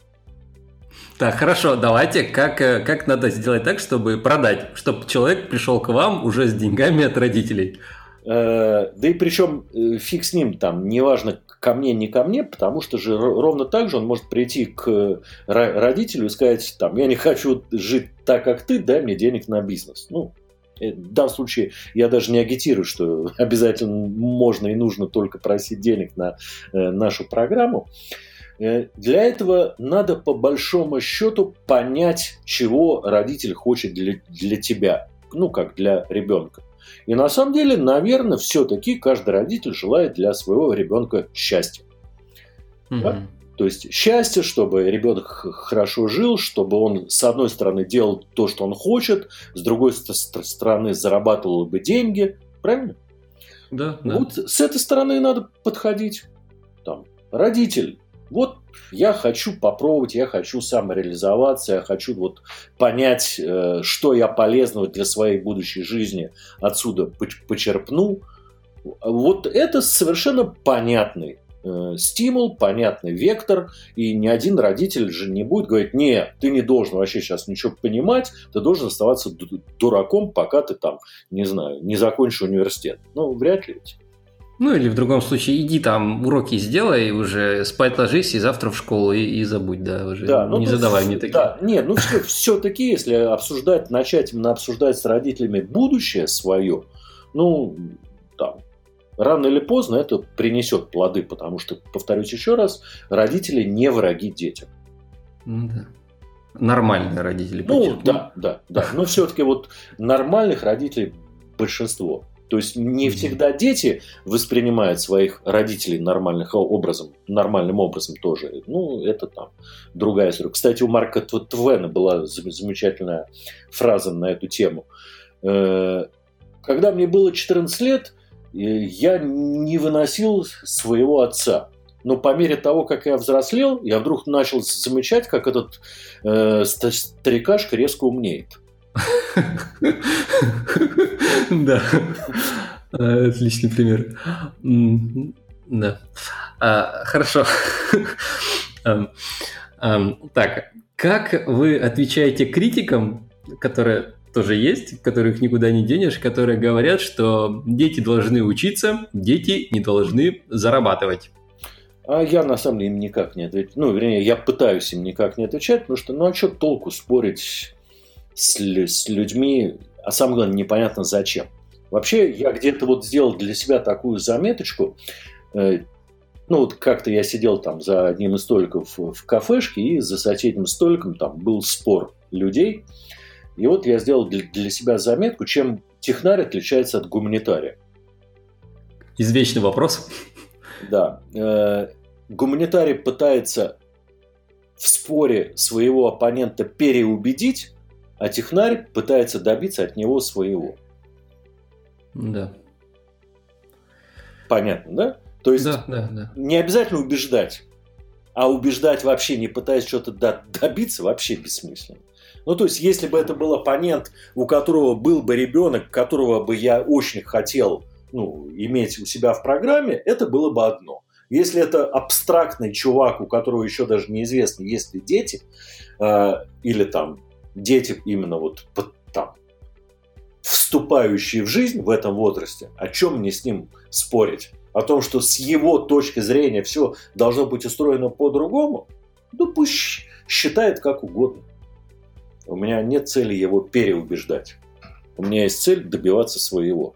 Так, хорошо, давайте, как, э, как надо сделать так, чтобы продать, чтобы человек пришел к вам уже с деньгами от родителей? Э, да и причем фиг с ним там, неважно, ко мне, не ко мне, потому что же ровно так же он может прийти к родителю и сказать, там, я не хочу жить так, как ты, дай мне денег на бизнес. Ну, в данном случае я даже не агитирую, что обязательно можно и нужно только просить денег на нашу программу. Э, для этого надо по большому счету понять, чего родитель хочет для, для тебя, ну как для ребенка. И на самом деле, наверное, все-таки каждый родитель желает для своего ребенка счастья. Угу. Да? То есть счастье, чтобы ребенок хорошо жил, чтобы он, с одной стороны, делал то, что он хочет, с другой стороны, зарабатывал бы деньги. Правильно? Да, да. Вот с этой стороны надо подходить. Там, родитель вот я хочу попробовать, я хочу самореализоваться, я хочу вот понять, э, что я полезного для своей будущей жизни отсюда почерпну. Вот это совершенно понятный стимул, понятный вектор, и ни один родитель же не будет говорить, не, ты не должен вообще сейчас ничего понимать, ты должен оставаться дураком, пока ты там, не знаю, не закончишь университет. Ну, вряд ли ведь. Ну или в другом случае иди там уроки сделай, уже спать ложись и завтра в школу и, и забудь, да, уже да, ну, не задавай мне такие. Да, нет, ну все, все-таки, если обсуждать, начать именно обсуждать с родителями будущее свое, ну, там, рано или поздно это принесет плоды, потому что, повторюсь еще раз, родители не враги детям. Ну да. Нормальные родители. Ну, да, да, да. Но все-таки вот нормальных родителей большинство. То есть не всегда дети воспринимают своих родителей нормальным образом, нормальным образом тоже. Ну, это там другая история. Кстати, у Марка Твена была замечательная фраза на эту тему. Э, когда мне было 14 лет, я не выносил своего отца. Но по мере того, как я взрослел, я вдруг начал замечать, как этот э, старикашка резко умнеет. Да. Отличный пример. Да. А, хорошо. Так, как вы отвечаете критикам, которые тоже есть, которых никуда не денешь, которые говорят, что дети должны учиться, дети не должны зарабатывать? А я на самом деле им никак не отвечаю. Ну, вернее, я пытаюсь им никак не отвечать, потому что, ну а что толку спорить с, с людьми, а самое главное, непонятно зачем. Вообще, я где-то вот сделал для себя такую заметочку. Э, ну, вот как-то я сидел там за одним из столиков в кафешке, и за соседним столиком там был спор людей. И вот я сделал для, для себя заметку, чем технарь отличается от гуманитария. Извечный вопрос. Да. Э, гуманитарий пытается в споре своего оппонента переубедить, а технарь пытается добиться от него своего. Да. Понятно, да? То есть да, да, да. не обязательно убеждать, а убеждать вообще, не пытаясь что-то добиться, вообще бессмысленно. Ну, то есть, если бы это был оппонент, у которого был бы ребенок, которого бы я очень хотел ну, иметь у себя в программе, это было бы одно. Если это абстрактный чувак, у которого еще даже неизвестно, есть ли дети, э, или там дети именно вот под, там, вступающие в жизнь в этом возрасте, о чем мне с ним спорить? О том, что с его точки зрения все должно быть устроено по-другому? Ну, пусть считает как угодно. У меня нет цели его переубеждать. У меня есть цель добиваться своего.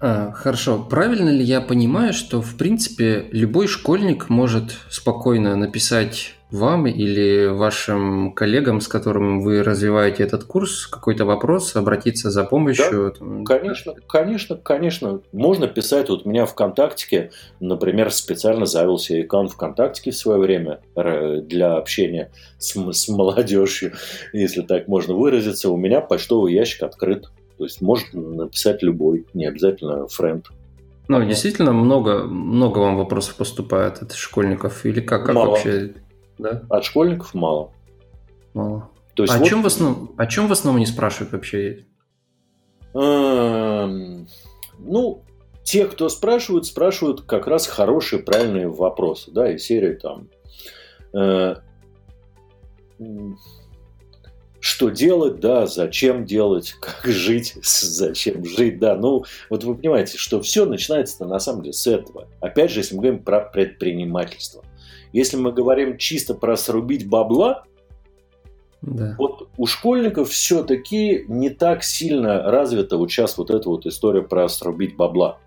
А, хорошо. Правильно ли я понимаю, что, в принципе, любой школьник может спокойно написать вам или вашим коллегам, с которым вы развиваете этот курс, какой-то вопрос, обратиться за помощью? Да, там... Конечно, конечно, конечно. Можно писать. Вот у меня ВКонтактике, например, специально завелся аккаунт ВКонтактике в свое время для общения с, с молодежью, если так можно выразиться. У меня почтовый ящик открыт. То есть может написать любой, не обязательно френд. Ну, действительно, много, много вам вопросов поступает от школьников? Или как, как мало. вообще? Да? От школьников мало. Мало. То есть а вот... о, чем в основном, о чем в основном не спрашивают вообще? Эм, ну, те, кто спрашивают, спрашивают как раз хорошие, правильные вопросы, да, и серии там. Что делать, да, зачем делать, как жить, зачем жить, да. Ну, вот вы понимаете, что все начинается на самом деле с этого. Опять же, если мы говорим про предпринимательство. Если мы говорим чисто про срубить бабла, да. вот у школьников все-таки не так сильно развита вот сейчас вот эта вот история про срубить бабла.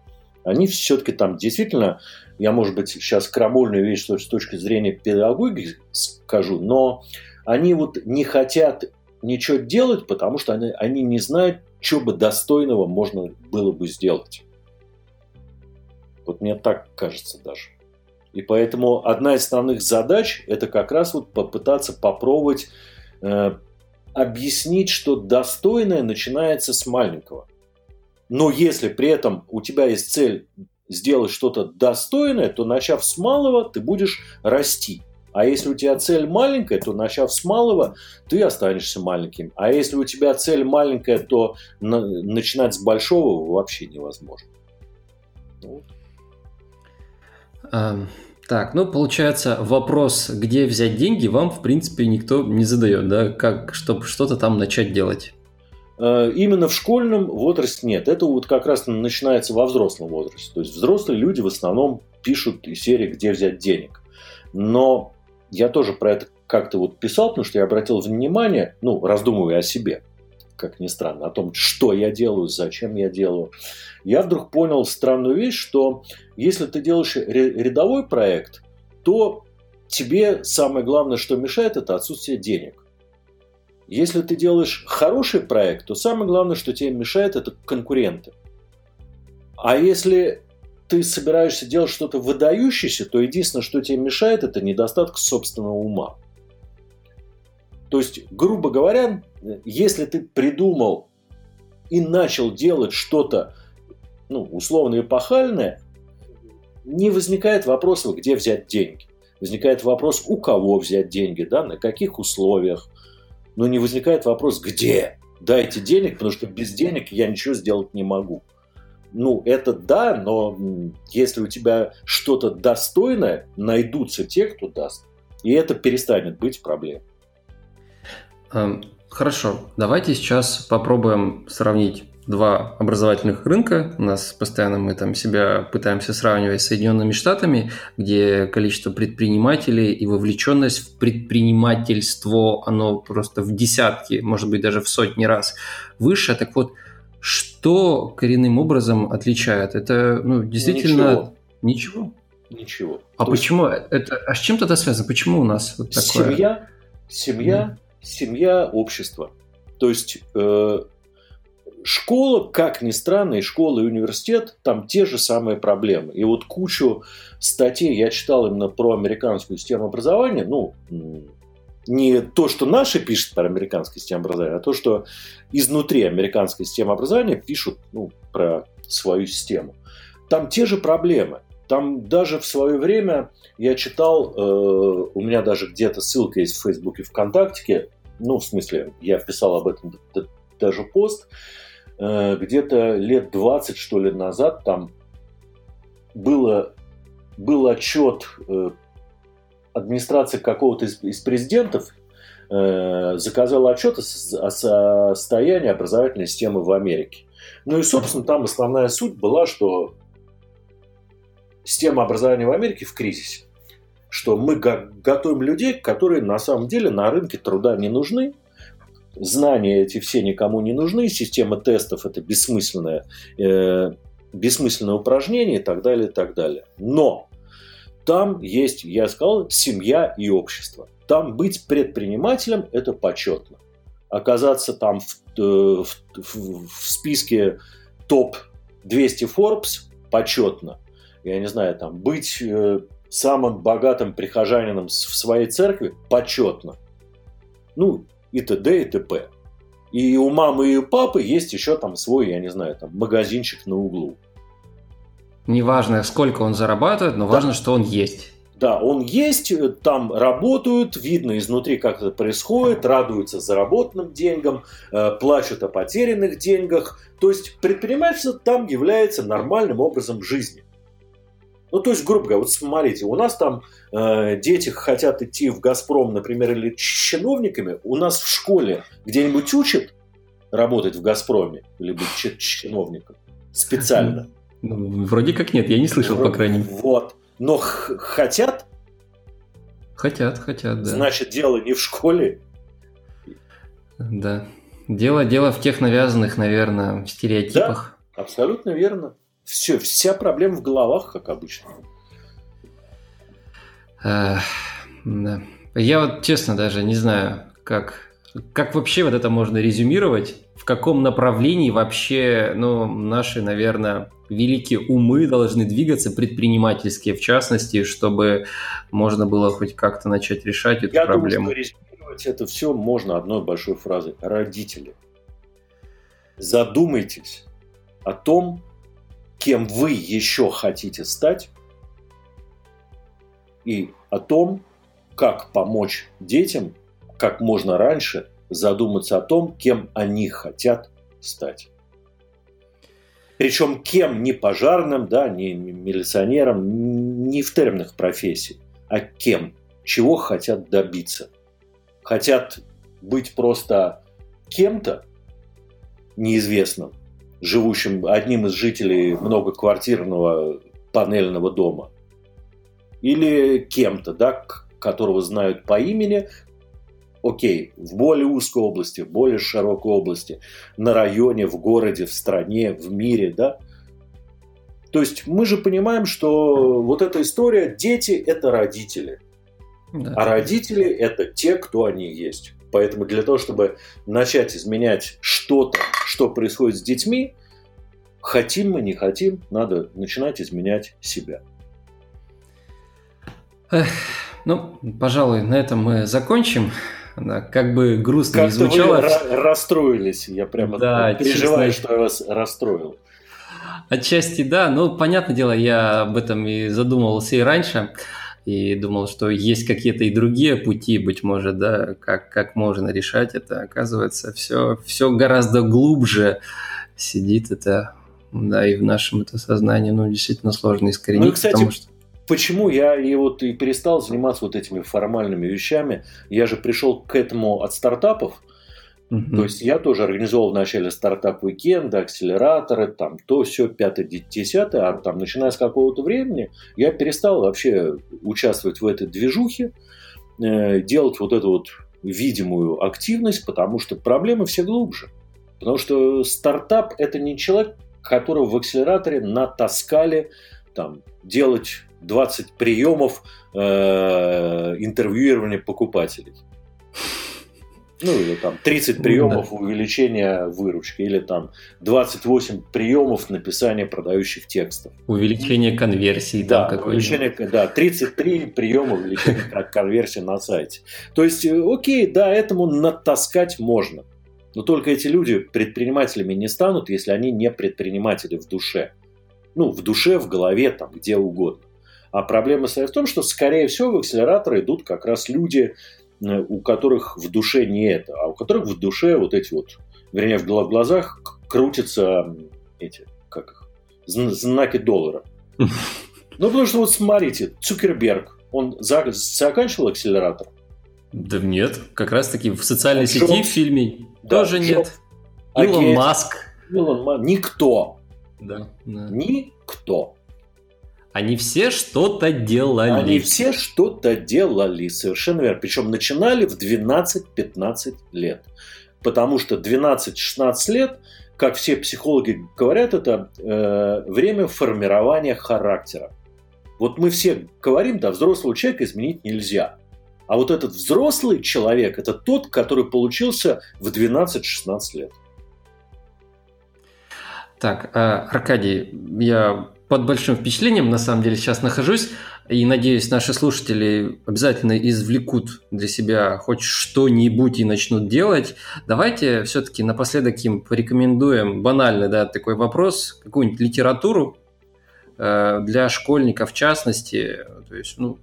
Они все-таки там действительно, я, может быть, сейчас крамольную вещь с точки зрения педагогики скажу, но они вот не хотят ничего делать, потому что они, они не знают, что бы достойного можно было бы сделать. Вот мне так кажется даже. И поэтому одна из основных задач – это как раз вот попытаться попробовать э, объяснить, что достойное начинается с маленького. Но если при этом у тебя есть цель сделать что-то достойное, то начав с малого, ты будешь расти. А если у тебя цель маленькая, то начав с малого, ты останешься маленьким. А если у тебя цель маленькая, то на, начинать с большого вообще невозможно. Вот. А, так, ну получается вопрос, где взять деньги, вам в принципе никто не задает, да, как, чтобы что-то там начать делать. А, именно в школьном возрасте нет. Это вот как раз начинается во взрослом возрасте. То есть взрослые люди в основном пишут из серии «Где взять денег?». Но я тоже про это как-то вот писал, потому что я обратил внимание, ну, раздумывая о себе, как ни странно, о том, что я делаю, зачем я делаю. Я вдруг понял странную вещь, что если ты делаешь рядовой проект, то тебе самое главное, что мешает, это отсутствие денег. Если ты делаешь хороший проект, то самое главное, что тебе мешает, это конкуренты. А если ты собираешься делать что-то выдающееся, то единственное, что тебе мешает, это недостаток собственного ума. То есть, грубо говоря, если ты придумал и начал делать что-то, ну, условно эпохальное, не возникает вопроса, где взять деньги. Возникает вопрос, у кого взять деньги, да, на каких условиях. Но не возникает вопрос, где. Дайте денег, потому что без денег я ничего сделать не могу ну, это да, но если у тебя что-то достойное, найдутся те, кто даст. И это перестанет быть проблемой. Эм, хорошо, давайте сейчас попробуем сравнить два образовательных рынка. У нас постоянно мы там себя пытаемся сравнивать с Соединенными Штатами, где количество предпринимателей и вовлеченность в предпринимательство, оно просто в десятки, может быть, даже в сотни раз выше. Так вот, что что коренным образом отличает? Это ну, действительно ничего. Ничего. ничего. А То почему есть... это? А с чем это связано? Почему у нас вот такое? Семья, семья, mm. семья, общество. То есть э, школа, как ни странно, и школа, и университет, там те же самые проблемы. И вот кучу статей я читал именно про американскую систему образования, ну, не то, что наши пишут про американскую систему образования, а то, что изнутри американской системы образования пишут ну, про свою систему. Там те же проблемы. Там даже в свое время я читал, э, у меня даже где-то ссылка есть в Фейсбуке, ВКонтакте, ну, в смысле, я писал об этом даже пост, э, где-то лет 20, что ли, назад там было, был отчет э, администрации какого-то из, из президентов, э, заказала отчет о состоянии образовательной системы в Америке. Ну и, собственно, там основная суть была, что система образования в Америке в кризисе что мы готовим людей, которые на самом деле на рынке труда не нужны, знания эти все никому не нужны, система тестов это бессмысленное, э, бессмысленное упражнение и так далее, и так далее. Но там есть, я сказал, семья и общество. Там быть предпринимателем – это почетно. Оказаться там в, э, в, в, в списке топ-200 Forbes – почетно. Я не знаю, там быть э, самым богатым прихожанином в своей церкви почетно. Ну, и т.д. и т.п. И у мамы и у папы есть еще там свой, я не знаю, там магазинчик на углу. Неважно, сколько он зарабатывает, но да. важно, что он есть. Да, он есть, там работают, видно изнутри, как это происходит, радуются заработанным деньгам, э, плачут о потерянных деньгах. То есть предпринимательство там является нормальным образом жизни. Ну, то есть, грубо говоря, вот смотрите, у нас там э, дети хотят идти в «Газпром», например, или чиновниками. У нас в школе где-нибудь учат работать в «Газпроме» или быть чиновником специально? Ну, вроде как нет, я не слышал, вроде, по крайней мере. Вот. Но хотят? Хотят, хотят, да. Значит, дело не в школе. Да. Дело, дело в тех навязанных, наверное, стереотипах. Да, абсолютно верно. Все, вся проблема в головах, как обычно. А, да. Я вот честно даже не знаю, как, как вообще вот это можно резюмировать, в каком направлении вообще ну, наши, наверное, великие умы должны двигаться, предпринимательские в частности, чтобы можно было хоть как-то начать решать эту Я проблему. Думаю, что резюмировать это все можно одной большой фразой. Родители, задумайтесь о том, кем вы еще хотите стать, и о том, как помочь детям как можно раньше задуматься о том, кем они хотят стать. Причем кем не пожарным, да, не милиционером, не в терминах профессий, а кем, чего хотят добиться. Хотят быть просто кем-то неизвестным, живущим одним из жителей многоквартирного панельного дома. Или кем-то, да, которого знают по имени, окей, в более узкой области, в более широкой области, на районе, в городе, в стране, в мире, да. То есть мы же понимаем, что вот эта история, дети – это родители. Да. А родители – это те, кто они есть. Поэтому для того, чтобы начать изменять что-то, что происходит с детьми, хотим мы, не хотим, надо начинать изменять себя. Эх, ну, пожалуй, на этом мы закончим. Да, как бы грустно как не звучало. Вы расстроились. Я прямо да, переживаю, честно... что я вас расстроил. Отчасти да, ну, понятное дело, я об этом и задумывался и раньше и думал, что есть какие-то и другие пути, быть может, да, как, как можно решать это. Оказывается, все, все гораздо глубже сидит это, да, и в нашем это сознании, ну, действительно сложно искоренить, ну, кстати, потому что... Почему я и вот и перестал заниматься вот этими формальными вещами? Я же пришел к этому от стартапов, Uh-huh. То есть я тоже организовал вначале стартап-уикенды, акселераторы, там то, все, пятое, десятое, а там начиная с какого-то времени я перестал вообще участвовать в этой движухе, э, делать вот эту вот видимую активность, потому что проблемы все глубже. Потому что стартап – это не человек, которого в акселераторе натаскали там, делать 20 приемов э, интервьюирования покупателей. Ну, или там 30 приемов да. увеличения выручки, или там 28 приемов написания продающих текстов. Увеличение конверсии. Да, увеличение, да 33 приема увеличения конверсии на сайте. То есть, э, окей, да, этому натаскать можно. Но только эти люди предпринимателями не станут, если они не предприниматели в душе. Ну, в душе, в голове, там, где угодно. А проблема состоит в том, что, скорее всего, в акселераторы идут как раз люди, э, у которых в душе не это, а у которых в душе вот эти вот, вернее, в глазах крутятся эти, как их, знаки доллара. Ну, потому что вот смотрите, Цукерберг, он заканчивал акселератор? Да нет, как раз таки в социальной а сети, в фильме да, тоже нет. Илон Маск. Илон Маск. Никто. Да, да. Никто. Они все что-то делали. Они все что-то делали, совершенно верно. Причем начинали в 12-15 лет. Потому что 12-16 лет, как все психологи говорят, это э, время формирования характера. Вот мы все говорим, да, взрослого человека изменить нельзя. А вот этот взрослый человек – это тот, который получился в 12-16 лет. Так, э, Аркадий, я под большим впечатлением, на самом деле, сейчас нахожусь. И надеюсь, наши слушатели обязательно извлекут для себя хоть что-нибудь и начнут делать. Давайте все-таки напоследок им порекомендуем банальный да, такой вопрос, какую-нибудь литературу э, для школьников в частности. То есть, ну,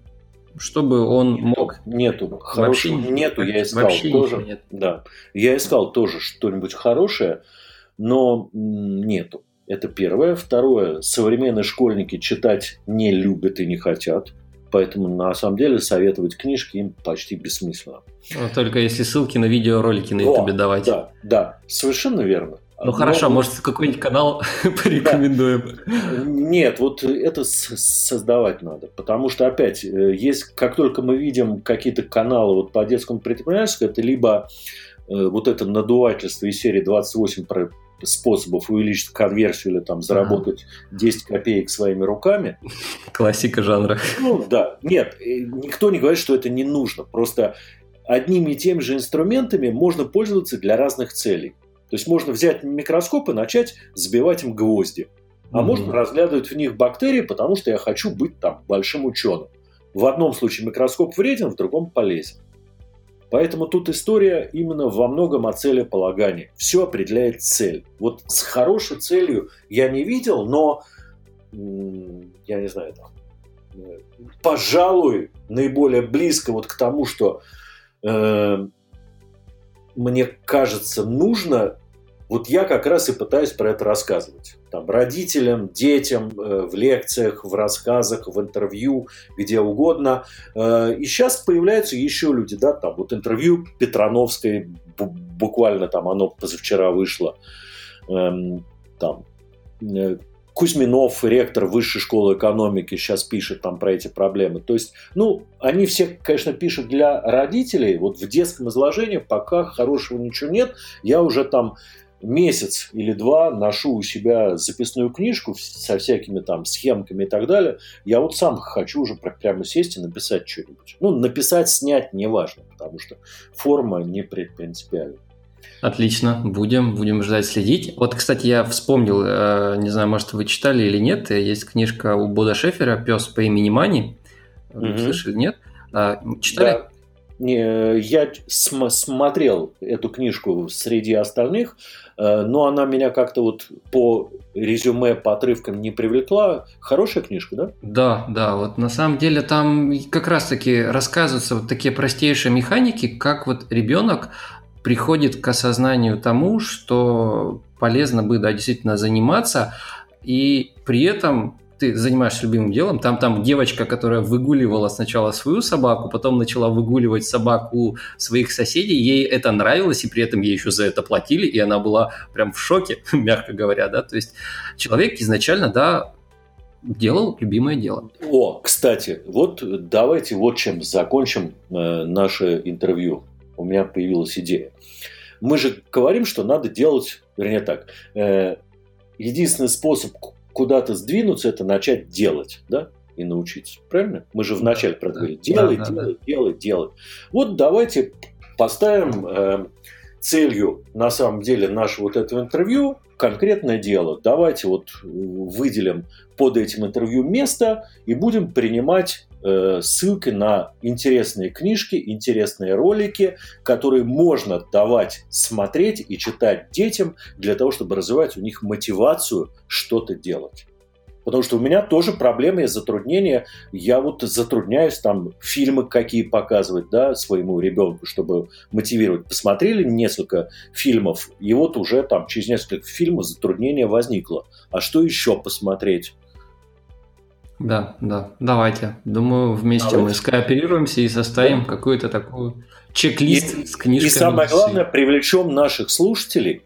чтобы он мог... Нету. Вообще нету, я искал вообще тоже. Нет. Да. Я искал тоже что-нибудь хорошее, но нету. Это первое. Второе. Современные школьники читать не любят и не хотят. Поэтому, на самом деле, советовать книжки им почти бессмысленно. Ну, только если ссылки на видеоролики на Ютубе давать. Да, да, совершенно верно. Ну Но... хорошо, может какой-нибудь канал порекомендуем? Да. Нет, вот это создавать надо. Потому что, опять, э, есть, как только мы видим какие-то каналы вот по детскому предпринимательству, это либо э, вот это надувательство из серии 28 про способов увеличить конверсию или там заработать ага. 10 копеек своими руками. Классика жанра. Ну да, нет, э, никто не говорит, что это не нужно. Просто одними и теми же инструментами можно пользоваться для разных целей. То есть можно взять микроскоп и начать забивать им гвозди. А можно разглядывать в них бактерии, потому что я хочу быть там большим ученым. В одном случае микроскоп вреден, в другом полезен. Поэтому тут история именно во многом о целеполагании. Все определяет цель. Вот с хорошей целью я не видел, но я не знаю, там, пожалуй, наиболее близко вот к тому, что э, мне кажется нужно вот я как раз и пытаюсь про это рассказывать. Там, родителям, детям, э, в лекциях, в рассказах, в интервью, где угодно. Э, и сейчас появляются еще люди, да, там вот интервью Петрановской, буквально там оно позавчера вышло. Эм, там э, Кузьминов, ректор Высшей школы экономики, сейчас пишет там про эти проблемы. То есть, ну, они все, конечно, пишут для родителей. Вот в детском изложении пока хорошего ничего нет. Я уже там месяц или два ношу у себя записную книжку со всякими там схемками и так далее, я вот сам хочу уже прямо сесть и написать что-нибудь. Ну, написать, снять, неважно, потому что форма не принципиальна. Отлично, будем, будем ждать, следить. Вот, кстати, я вспомнил, э, не знаю, может, вы читали или нет, есть книжка у Бода Шефера «Пес по имени Мани». Mm-hmm. Слышали, нет? А, читали? Да. Я см- смотрел эту книжку среди остальных, э, но она меня как-то вот по резюме, по отрывкам не привлекла. Хорошая книжка, да? Да, да. Вот на самом деле там как раз-таки рассказываются вот такие простейшие механики, как вот ребенок приходит к осознанию тому, что полезно бы да, действительно заниматься, и при этом ты занимаешься любимым делом, там, там девочка, которая выгуливала сначала свою собаку, потом начала выгуливать собаку своих соседей, ей это нравилось, и при этом ей еще за это платили, и она была прям в шоке, мягко говоря, да, то есть человек изначально, да, делал любимое дело. О, кстати, вот давайте вот чем закончим э, наше интервью. У меня появилась идея. Мы же говорим, что надо делать, вернее так, э, единственный способ куда-то сдвинуться, это начать делать, да, и научиться. Правильно? Мы же вначале да, проговорили. Делай, да, делай, да. делай, делай. Вот давайте поставим э, целью, на самом деле, нашего вот этого интервью конкретное дело. Давайте вот выделим под этим интервью место и будем принимать э, ссылки на интересные книжки, интересные ролики, которые можно давать смотреть и читать детям для того, чтобы развивать у них мотивацию что-то делать. Потому что у меня тоже проблемы и затруднения. Я вот затрудняюсь там фильмы какие показывать да, своему ребенку, чтобы мотивировать. Посмотрели несколько фильмов, и вот уже там через несколько фильмов затруднение возникло. А что еще посмотреть? Да, да, давайте. Думаю, вместе давайте. мы скооперируемся и составим да. какую-то такую чек-лист и, с книжками. И самое главное, привлечем наших слушателей,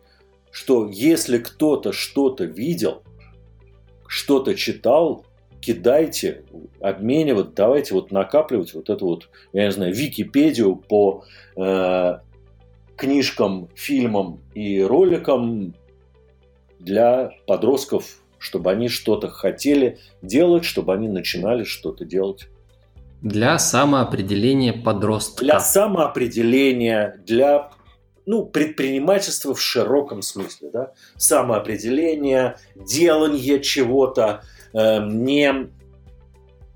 что если кто-то что-то видел, что-то читал, кидайте, обменивать, давайте вот накапливать вот эту вот, я не знаю, Википедию по э, книжкам, фильмам и роликам для подростков, чтобы они что-то хотели делать, чтобы они начинали что-то делать. Для самоопределения подростка. Для самоопределения, для ну, предпринимательство в широком смысле, да, самоопределение, делание чего-то, э, не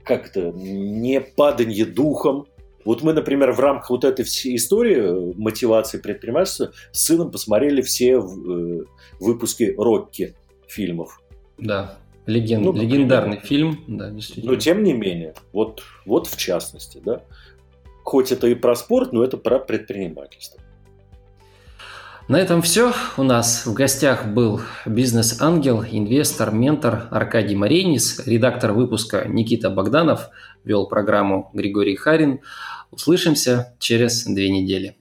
как-то не падание духом. Вот мы, например, в рамках вот этой всей истории э, мотивации предпринимательства с сыном посмотрели все э, выпуски Рокки фильмов. Да, Леген... ну, легендарный фильм, да, действительно. Но тем не менее, вот, вот в частности, да, хоть это и про спорт, но это про предпринимательство. На этом все. У нас в гостях был бизнес-ангел, инвестор, ментор Аркадий Маренис, редактор выпуска Никита Богданов, вел программу Григорий Харин. Услышимся через две недели.